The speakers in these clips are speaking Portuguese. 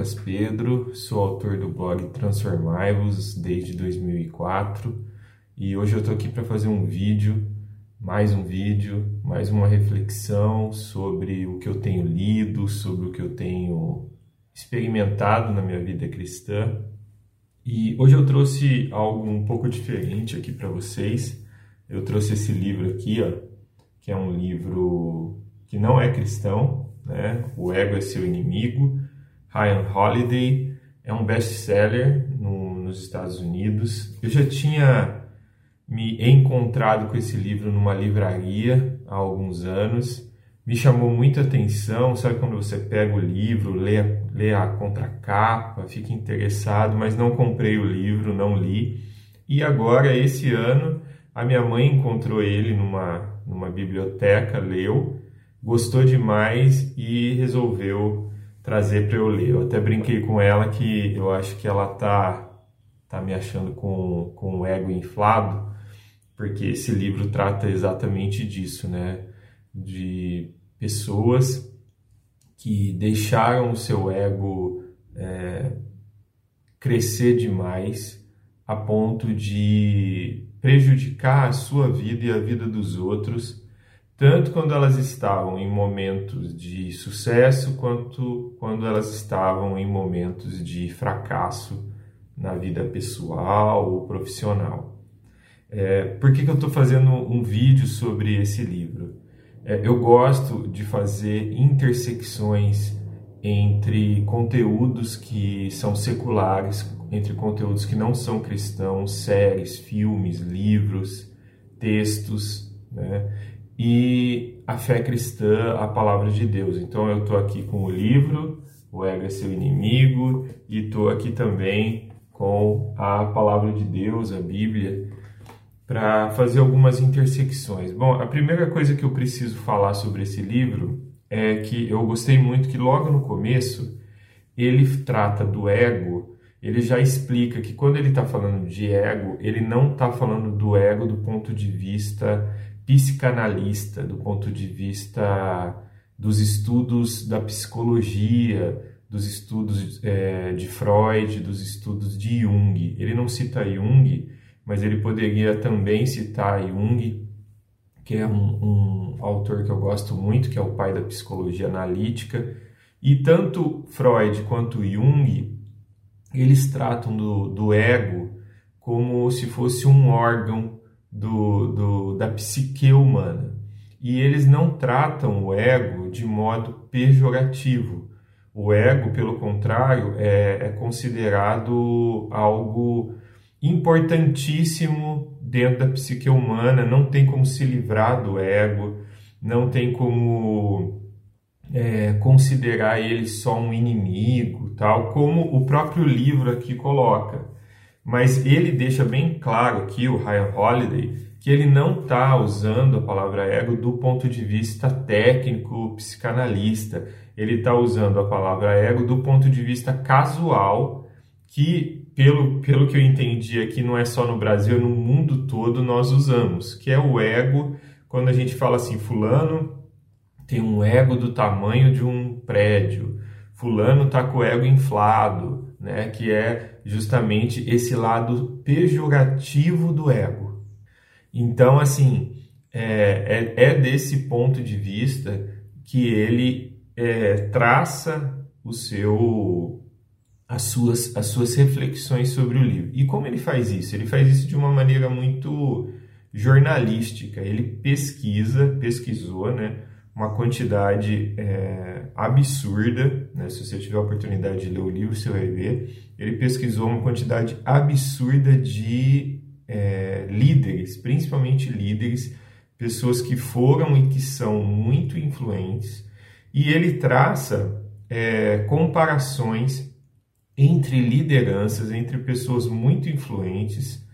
Lucas Pedro, sou autor do blog Transformai-vos desde 2004 e hoje eu estou aqui para fazer um vídeo, mais um vídeo, mais uma reflexão sobre o que eu tenho lido, sobre o que eu tenho experimentado na minha vida cristã. E hoje eu trouxe algo um pouco diferente aqui para vocês. Eu trouxe esse livro aqui, ó, que é um livro que não é cristão, né? O Ego é Seu Inimigo. Ryan Holiday é um best-seller no, nos Estados Unidos. Eu já tinha me encontrado com esse livro numa livraria há alguns anos. Me chamou muita atenção, sabe quando você pega o livro, lê, lê a contracapa, fica interessado, mas não comprei o livro, não li. E agora, esse ano, a minha mãe encontrou ele numa, numa biblioteca, leu, gostou demais e resolveu trazer para eu ler. Eu até brinquei com ela que eu acho que ela tá tá me achando com, com o ego inflado, porque esse livro trata exatamente disso, né? De pessoas que deixaram o seu ego é, crescer demais a ponto de prejudicar a sua vida e a vida dos outros tanto quando elas estavam em momentos de sucesso quanto quando elas estavam em momentos de fracasso na vida pessoal ou profissional. É, por que, que eu estou fazendo um vídeo sobre esse livro? É, eu gosto de fazer intersecções entre conteúdos que são seculares, entre conteúdos que não são cristãos, séries, filmes, livros, textos, né? E a fé cristã, a palavra de Deus. Então eu estou aqui com o livro, o ego é seu inimigo, e estou aqui também com a palavra de Deus, a Bíblia, para fazer algumas intersecções. Bom, a primeira coisa que eu preciso falar sobre esse livro é que eu gostei muito que logo no começo ele trata do ego, ele já explica que quando ele está falando de ego, ele não está falando do ego do ponto de vista psicanalista, do ponto de vista dos estudos da psicologia, dos estudos é, de Freud, dos estudos de Jung. Ele não cita Jung, mas ele poderia também citar Jung, que é um, um autor que eu gosto muito, que é o pai da psicologia analítica. E tanto Freud quanto Jung, eles tratam do, do ego como se fosse um órgão do, do, da psique humana. E eles não tratam o ego de modo pejorativo. O ego, pelo contrário, é, é considerado algo importantíssimo dentro da psique humana. Não tem como se livrar do ego, não tem como é, considerar ele só um inimigo, tal como o próprio livro aqui coloca. Mas ele deixa bem claro aqui, o Ryan Holiday, que ele não está usando a palavra ego do ponto de vista técnico, psicanalista. Ele está usando a palavra ego do ponto de vista casual, que, pelo, pelo que eu entendi aqui, não é só no Brasil, é no mundo todo nós usamos, que é o ego, quando a gente fala assim, fulano tem um ego do tamanho de um prédio, fulano está com o ego inflado, né, que é justamente esse lado pejorativo do ego. Então, assim, é, é, é desse ponto de vista que ele é, traça o seu as suas, as suas reflexões sobre o livro. E como ele faz isso? Ele faz isso de uma maneira muito jornalística. Ele pesquisa, pesquisou, né, uma quantidade é, absurda, né? se você tiver a oportunidade de ler o livro, você vai ver, ele pesquisou uma quantidade absurda de é, líderes, principalmente líderes, pessoas que foram e que são muito influentes, e ele traça é, comparações entre lideranças, entre pessoas muito influentes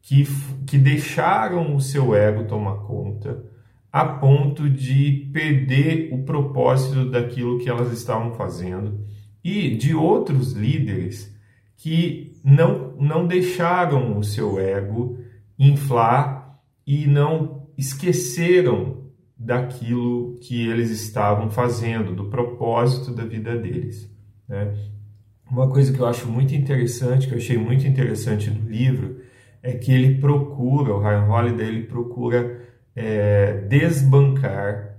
que, que deixaram o seu ego tomar conta, a ponto de perder o propósito daquilo que elas estavam fazendo e de outros líderes que não, não deixaram o seu ego inflar e não esqueceram daquilo que eles estavam fazendo, do propósito da vida deles. Né? uma coisa que eu acho muito interessante, que eu achei muito interessante no livro, é que ele procura, o Ryan Holiday, ele procura é, desbancar,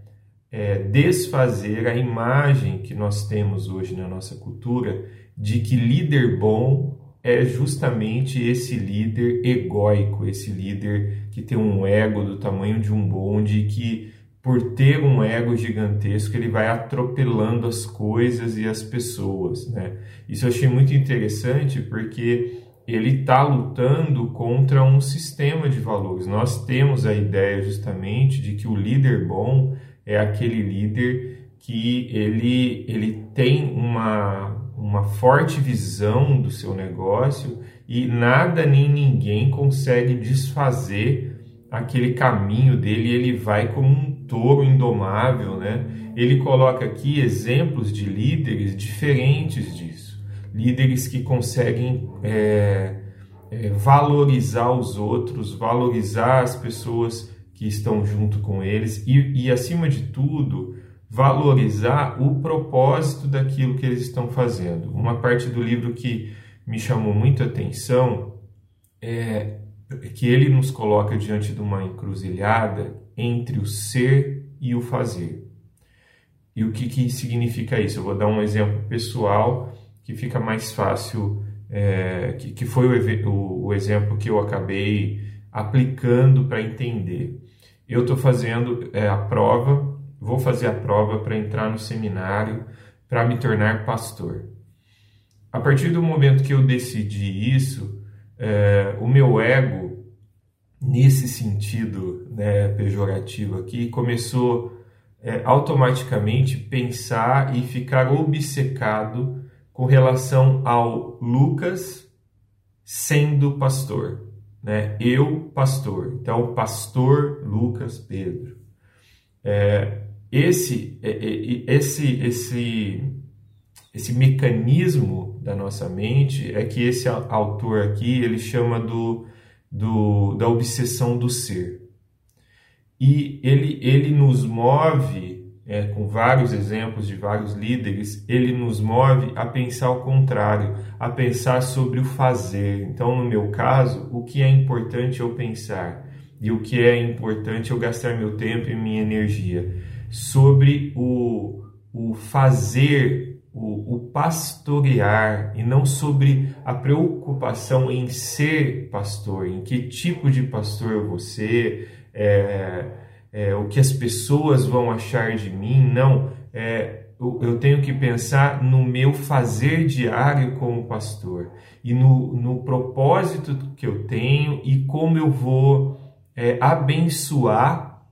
é, desfazer a imagem que nós temos hoje na nossa cultura de que líder bom é justamente esse líder egóico, esse líder que tem um ego do tamanho de um bonde que por ter um ego gigantesco, ele vai atropelando as coisas e as pessoas, né? Isso eu achei muito interessante porque ele está lutando contra um sistema de valores. Nós temos a ideia justamente de que o líder bom é aquele líder que ele, ele tem uma, uma forte visão do seu negócio e nada nem ninguém consegue desfazer aquele caminho dele, ele vai como um touro indomável, né? Ele coloca aqui exemplos de líderes diferentes disso, líderes que conseguem é, é, valorizar os outros, valorizar as pessoas que estão junto com eles e, e, acima de tudo, valorizar o propósito daquilo que eles estão fazendo. Uma parte do livro que me chamou muito a atenção é que ele nos coloca diante de uma encruzilhada entre o ser e o fazer. E o que, que significa isso? Eu vou dar um exemplo pessoal que fica mais fácil, é, que, que foi o, o, o exemplo que eu acabei aplicando para entender. Eu estou fazendo é, a prova, vou fazer a prova para entrar no seminário, para me tornar pastor. A partir do momento que eu decidi isso, é, o meu ego, nesse sentido né, pejorativo aqui, começou é, automaticamente pensar e ficar obcecado com relação ao Lucas sendo pastor. Né? Eu, pastor. Então, pastor Lucas Pedro. É, esse, é, é, esse, esse, esse mecanismo da nossa mente é que esse autor aqui ele chama do, do da obsessão do ser e ele ele nos move é, com vários exemplos de vários líderes ele nos move a pensar o contrário a pensar sobre o fazer. Então no meu caso o que é importante eu pensar e o que é importante eu gastar meu tempo e minha energia? Sobre o, o fazer o, o, pastorear e não sobre a preocupação em ser pastor, em que tipo de pastor você é, é, o que as pessoas vão achar de mim, não. É, eu, eu tenho que pensar no meu fazer diário como pastor e no, no propósito que eu tenho e como eu vou é, abençoar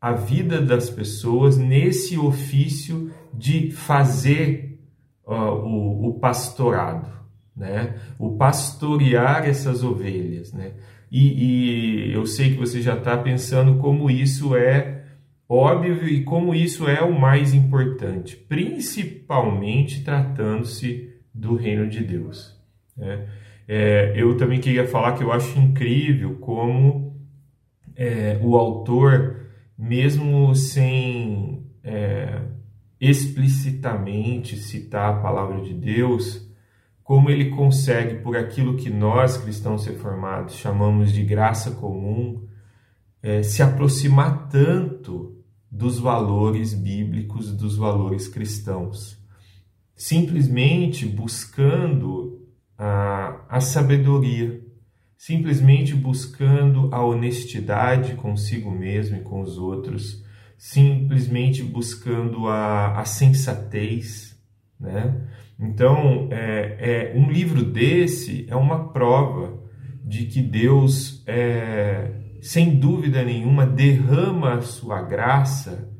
a vida das pessoas nesse ofício de fazer uh, o, o, pastorado, né? o pastorear essas ovelhas. Né? E, e eu sei que você já está pensando como isso é óbvio e como isso é o mais importante, principalmente tratando-se do reino de Deus. Né? É, eu também queria falar que eu acho incrível como é, o autor, mesmo sem é, explicitamente citar a palavra de Deus, como ele consegue, por aquilo que nós cristãos reformados chamamos de graça comum, é, se aproximar tanto dos valores bíblicos, dos valores cristãos, simplesmente buscando a, a sabedoria, simplesmente buscando a honestidade consigo mesmo e com os outros simplesmente buscando a, a sensatez, né? Então, é, é, um livro desse é uma prova de que Deus, é, sem dúvida nenhuma, derrama a sua graça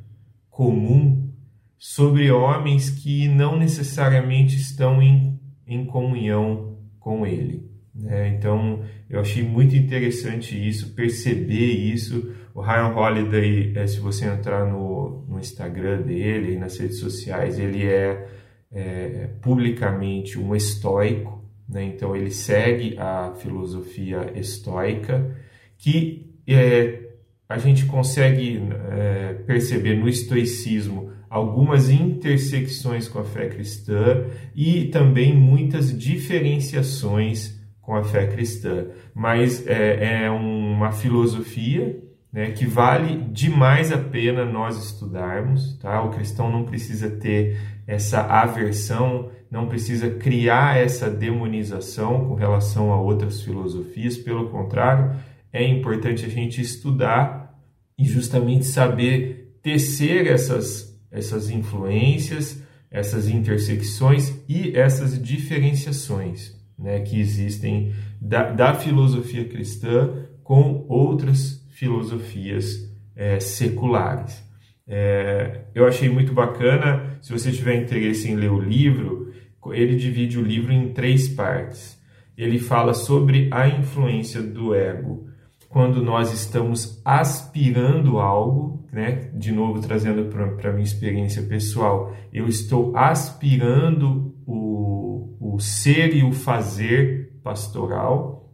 comum sobre homens que não necessariamente estão em, em comunhão com Ele. Né? Então, eu achei muito interessante isso, perceber isso o Ryan Holiday, é, se você entrar no, no Instagram dele, nas redes sociais, ele é, é publicamente um estoico, né? então ele segue a filosofia estoica, que é, a gente consegue é, perceber no estoicismo algumas intersecções com a fé cristã e também muitas diferenciações com a fé cristã. Mas é, é uma filosofia né, que vale demais a pena nós estudarmos. Tá? O cristão não precisa ter essa aversão, não precisa criar essa demonização com relação a outras filosofias, pelo contrário, é importante a gente estudar e justamente saber tecer essas, essas influências, essas intersecções e essas diferenciações né, que existem da, da filosofia cristã com outras filosofias é, seculares. É, eu achei muito bacana. Se você tiver interesse em ler o livro, ele divide o livro em três partes. Ele fala sobre a influência do ego quando nós estamos aspirando algo, né? De novo, trazendo para a minha experiência pessoal, eu estou aspirando o, o ser e o fazer pastoral.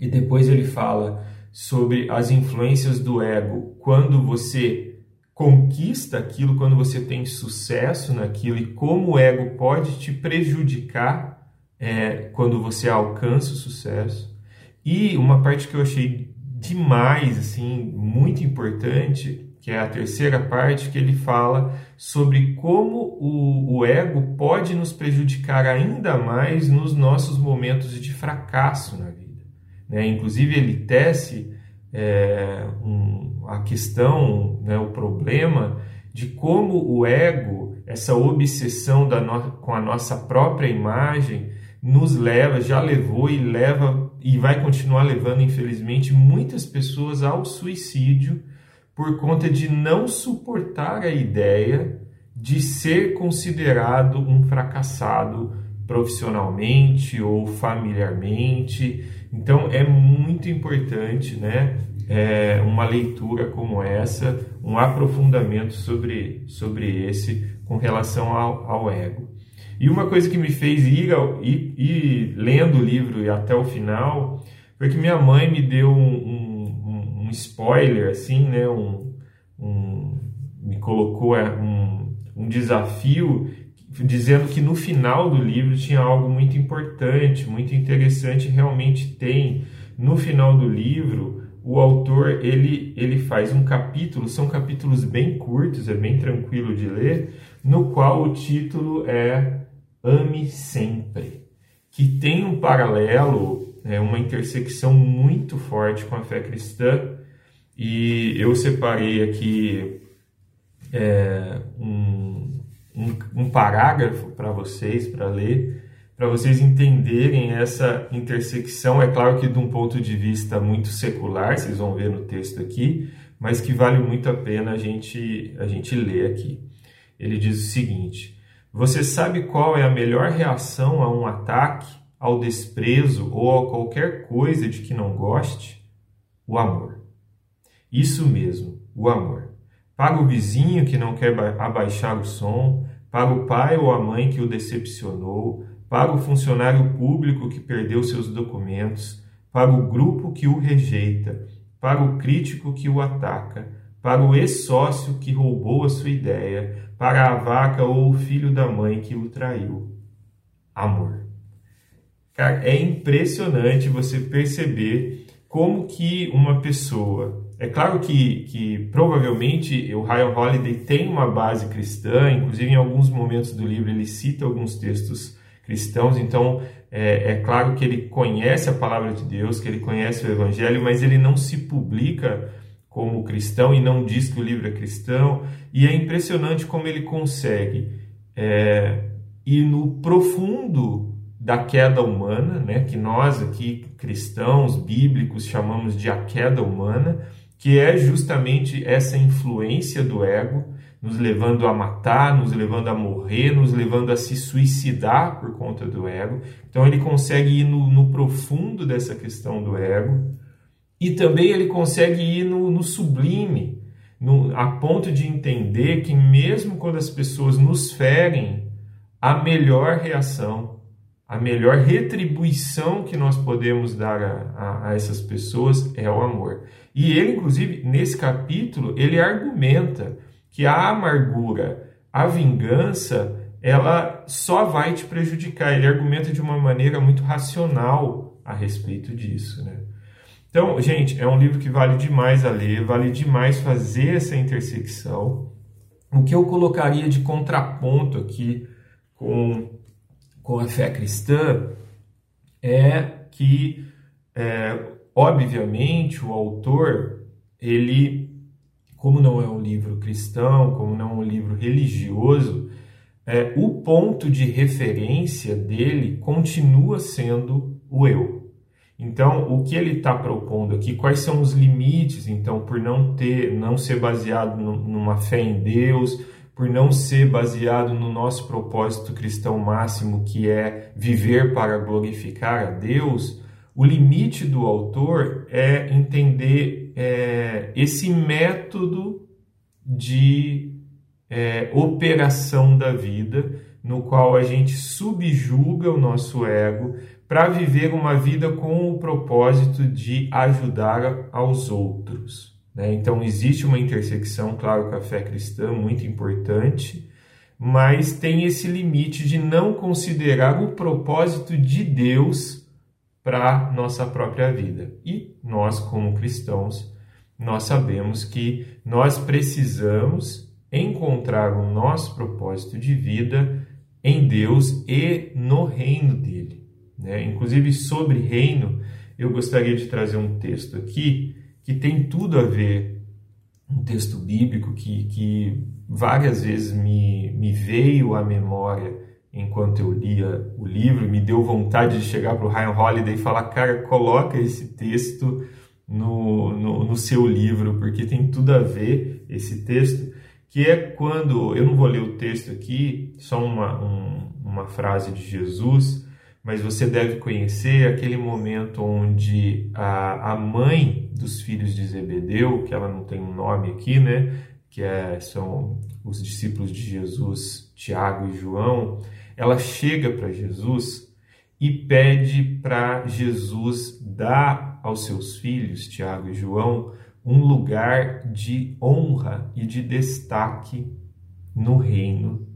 E depois ele fala sobre as influências do ego quando você conquista aquilo, quando você tem sucesso naquilo e como o ego pode te prejudicar é, quando você alcança o sucesso. E uma parte que eu achei demais, assim, muito importante, que é a terceira parte, que ele fala sobre como o, o ego pode nos prejudicar ainda mais nos nossos momentos de fracasso na vida. Né? Inclusive, ele tece é, um, a questão, né, o problema de como o ego, essa obsessão no, com a nossa própria imagem, nos leva, já levou e leva e vai continuar levando, infelizmente, muitas pessoas ao suicídio por conta de não suportar a ideia de ser considerado um fracassado profissionalmente ou familiarmente. Então é muito importante, né, é, uma leitura como essa, um aprofundamento sobre, sobre esse com relação ao, ao ego. E uma coisa que me fez ir, ir, ir, lendo o livro e até o final foi que minha mãe me deu um, um, um spoiler, assim, né, um, me colocou é, um desafio dizendo que no final do livro tinha algo muito importante, muito interessante, realmente tem. No final do livro, o autor ele, ele faz um capítulo, são capítulos bem curtos, é bem tranquilo de ler, no qual o título é Ame Sempre, que tem um paralelo, é, uma intersecção muito forte com a fé cristã, e eu separei aqui é, um um, um parágrafo para vocês, para ler, para vocês entenderem essa intersecção. É claro que de um ponto de vista muito secular, vocês vão ver no texto aqui, mas que vale muito a pena a gente, a gente ler aqui. Ele diz o seguinte: Você sabe qual é a melhor reação a um ataque, ao desprezo ou a qualquer coisa de que não goste? O amor. Isso mesmo, o amor. Paga o vizinho que não quer abaixar o som, paga o pai ou a mãe que o decepcionou, paga o funcionário público que perdeu seus documentos, paga o grupo que o rejeita, paga o crítico que o ataca, paga o ex-sócio que roubou a sua ideia, para a vaca ou o filho da mãe que o traiu. Amor. Cara, é impressionante você perceber como que uma pessoa é claro que, que provavelmente o Ryan Holiday tem uma base cristã, inclusive em alguns momentos do livro ele cita alguns textos cristãos, então é, é, claro que ele conhece a palavra de Deus, que ele conhece o Evangelho, mas ele não se publica como cristão e não diz que o livro é cristão, e é impressionante como ele consegue é, ir no profundo da queda humana, né, que nós aqui cristãos bíblicos chamamos de a queda humana, que é justamente essa influência do ego, nos levando a matar, nos levando a morrer, nos levando a se suicidar por conta do ego. Então ele consegue ir no, no profundo dessa questão do ego e também ele consegue ir no, no sublime, no, a ponto de entender que mesmo quando as pessoas nos ferem, a melhor reação a melhor retribuição que nós podemos dar a, a, a, essas pessoas é o amor. E ele, inclusive, nesse capítulo, ele argumenta que a amargura, a vingança ela só vai te prejudicar. Ele argumenta de uma maneira muito racional a respeito disso, né? Então, gente, é um livro que vale demais a ler, vale demais fazer essa intersecção. O que eu colocaria de contraponto aqui com, com a fé cristã é que, é, obviamente, o autor, ele, como não é um livro cristão, como não é um livro religioso, é, o ponto de referência dele continua sendo o eu. Então, o que ele está propondo aqui, quais são os limites, então, por não ter, não ser baseado numa fé em Deus, por não ser baseado no nosso propósito cristão máximo, que é viver para glorificar a Deus, o limite do autor é entender é, esse método de é, operação da vida, no qual a gente subjuga o nosso ego para viver uma vida com o propósito de ajudar aos outros. Né? Então, existe uma intersecção, claro, com a fé cristã, muito importante, mas tem esse limite de não considerar o propósito de Deus para nossa própria vida. E nós, como cristãos, nós sabemos que nós precisamos encontrar o nosso propósito de vida em Deus e no reino dele. Né? Inclusive, sobre reino, eu gostaria de trazer um texto aqui que tem tudo a ver, um texto bíblico que, que várias vezes me, me veio à memória enquanto eu lia o livro, me deu vontade de chegar para o Ryan Holiday e falar, cara, coloca esse texto no, no, no, seu livro, porque tem tudo a ver esse texto, que é quando, eu não vou ler o texto aqui, só uma, um, uma frase de Jesus, mas você deve conhecer aquele momento onde a, a mãe dos filhos de Zebedeu, que ela não tem um nome aqui, né? Que é, são os discípulos de Jesus, Tiago e João, ela chega para Jesus e pede para Jesus dar aos seus filhos, Tiago e João, um lugar de honra e de destaque no reino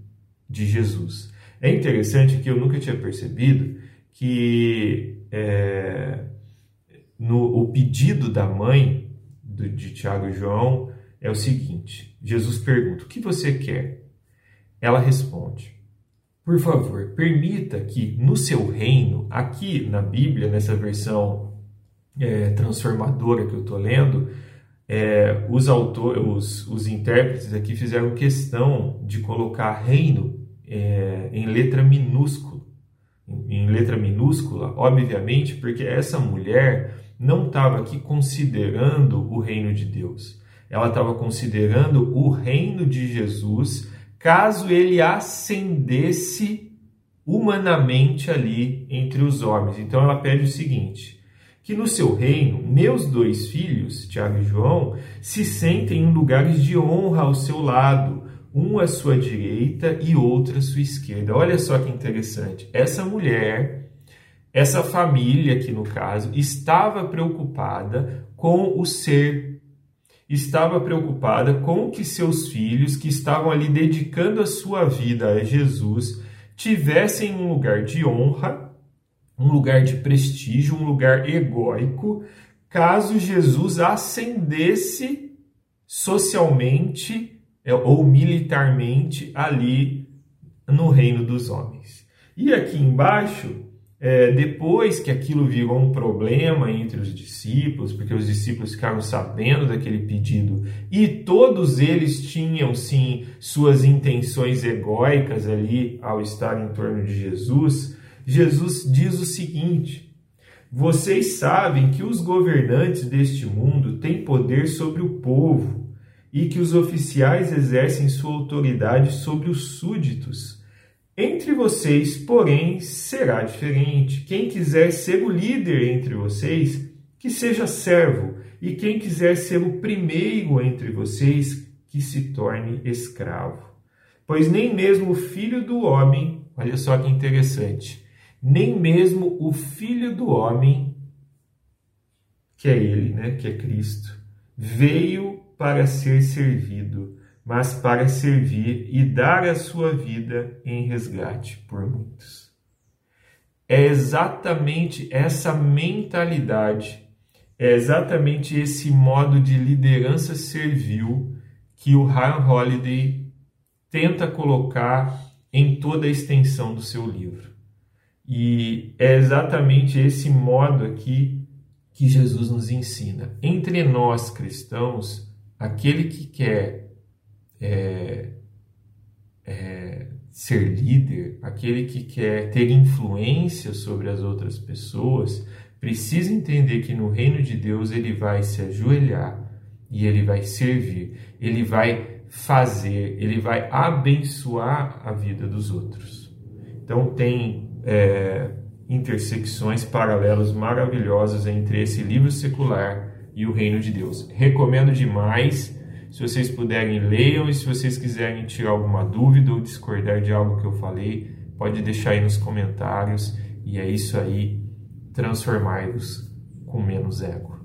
de Jesus. É interessante que eu nunca tinha percebido que é, no, o pedido da mãe do, de Tiago e João é o seguinte: Jesus pergunta, o que você quer? Ela responde, por favor, permita que no seu reino, aqui na Bíblia, nessa versão é, transformadora que eu estou lendo, é, os autores, os, os intérpretes aqui fizeram questão de colocar reino é, em letra minúscula em letra minúscula, obviamente, porque essa mulher não estava aqui considerando o reino de Deus. Ela estava considerando o reino de Jesus, caso ele ascendesse humanamente ali entre os homens. Então ela pede o seguinte: que no seu reino, meus dois filhos, Tiago e João, se sentem em lugares de honra ao seu lado um à sua direita e outro à sua esquerda. Olha só que interessante. Essa mulher, essa família aqui no caso, estava preocupada com o ser, estava preocupada com que seus filhos, que estavam ali dedicando a sua vida a Jesus, tivessem um lugar de honra, um lugar de prestígio, um lugar egóico, caso Jesus ascendesse socialmente é, ou militarmente ali no reino dos homens. E aqui embaixo, é, depois que aquilo virou um problema entre os discípulos, porque os discípulos ficaram sabendo daquele pedido e todos eles tinham sim suas intenções egóicas ali ao estar em torno de Jesus, Jesus diz o seguinte: Vocês sabem que os governantes deste mundo têm poder sobre o povo e que os oficiais exercem sua autoridade sobre os súditos. Entre vocês, porém, será diferente. Quem quiser ser o líder entre vocês, que seja servo, e quem quiser ser o primeiro entre vocês, que se torne escravo. Pois nem mesmo o filho do homem, olha só que interessante, nem mesmo o filho do homem, que é ele, né, que é Cristo, veio para ser servido, mas para servir e dar a sua vida em resgate por muitos. É exatamente essa mentalidade, é exatamente esse modo de liderança servil que o Ryan Holiday tenta colocar em toda a extensão do seu livro. E é exatamente esse modo aqui que Jesus nos ensina. Entre nós cristãos, aquele que quer é, é, ser líder, aquele que quer ter influência sobre as outras pessoas, precisa entender que no reino de Deus ele vai se ajoelhar e ele vai servir, ele vai fazer, ele vai abençoar a vida dos outros. Então tem é, intersecções, paralelos maravilhosos entre esse livro secular e o reino de Deus. Recomendo demais. Se vocês puderem, leiam e se vocês quiserem tirar alguma dúvida ou discordar de algo que eu falei, pode deixar aí nos comentários. E é isso aí. Transformai-vos com menos ego.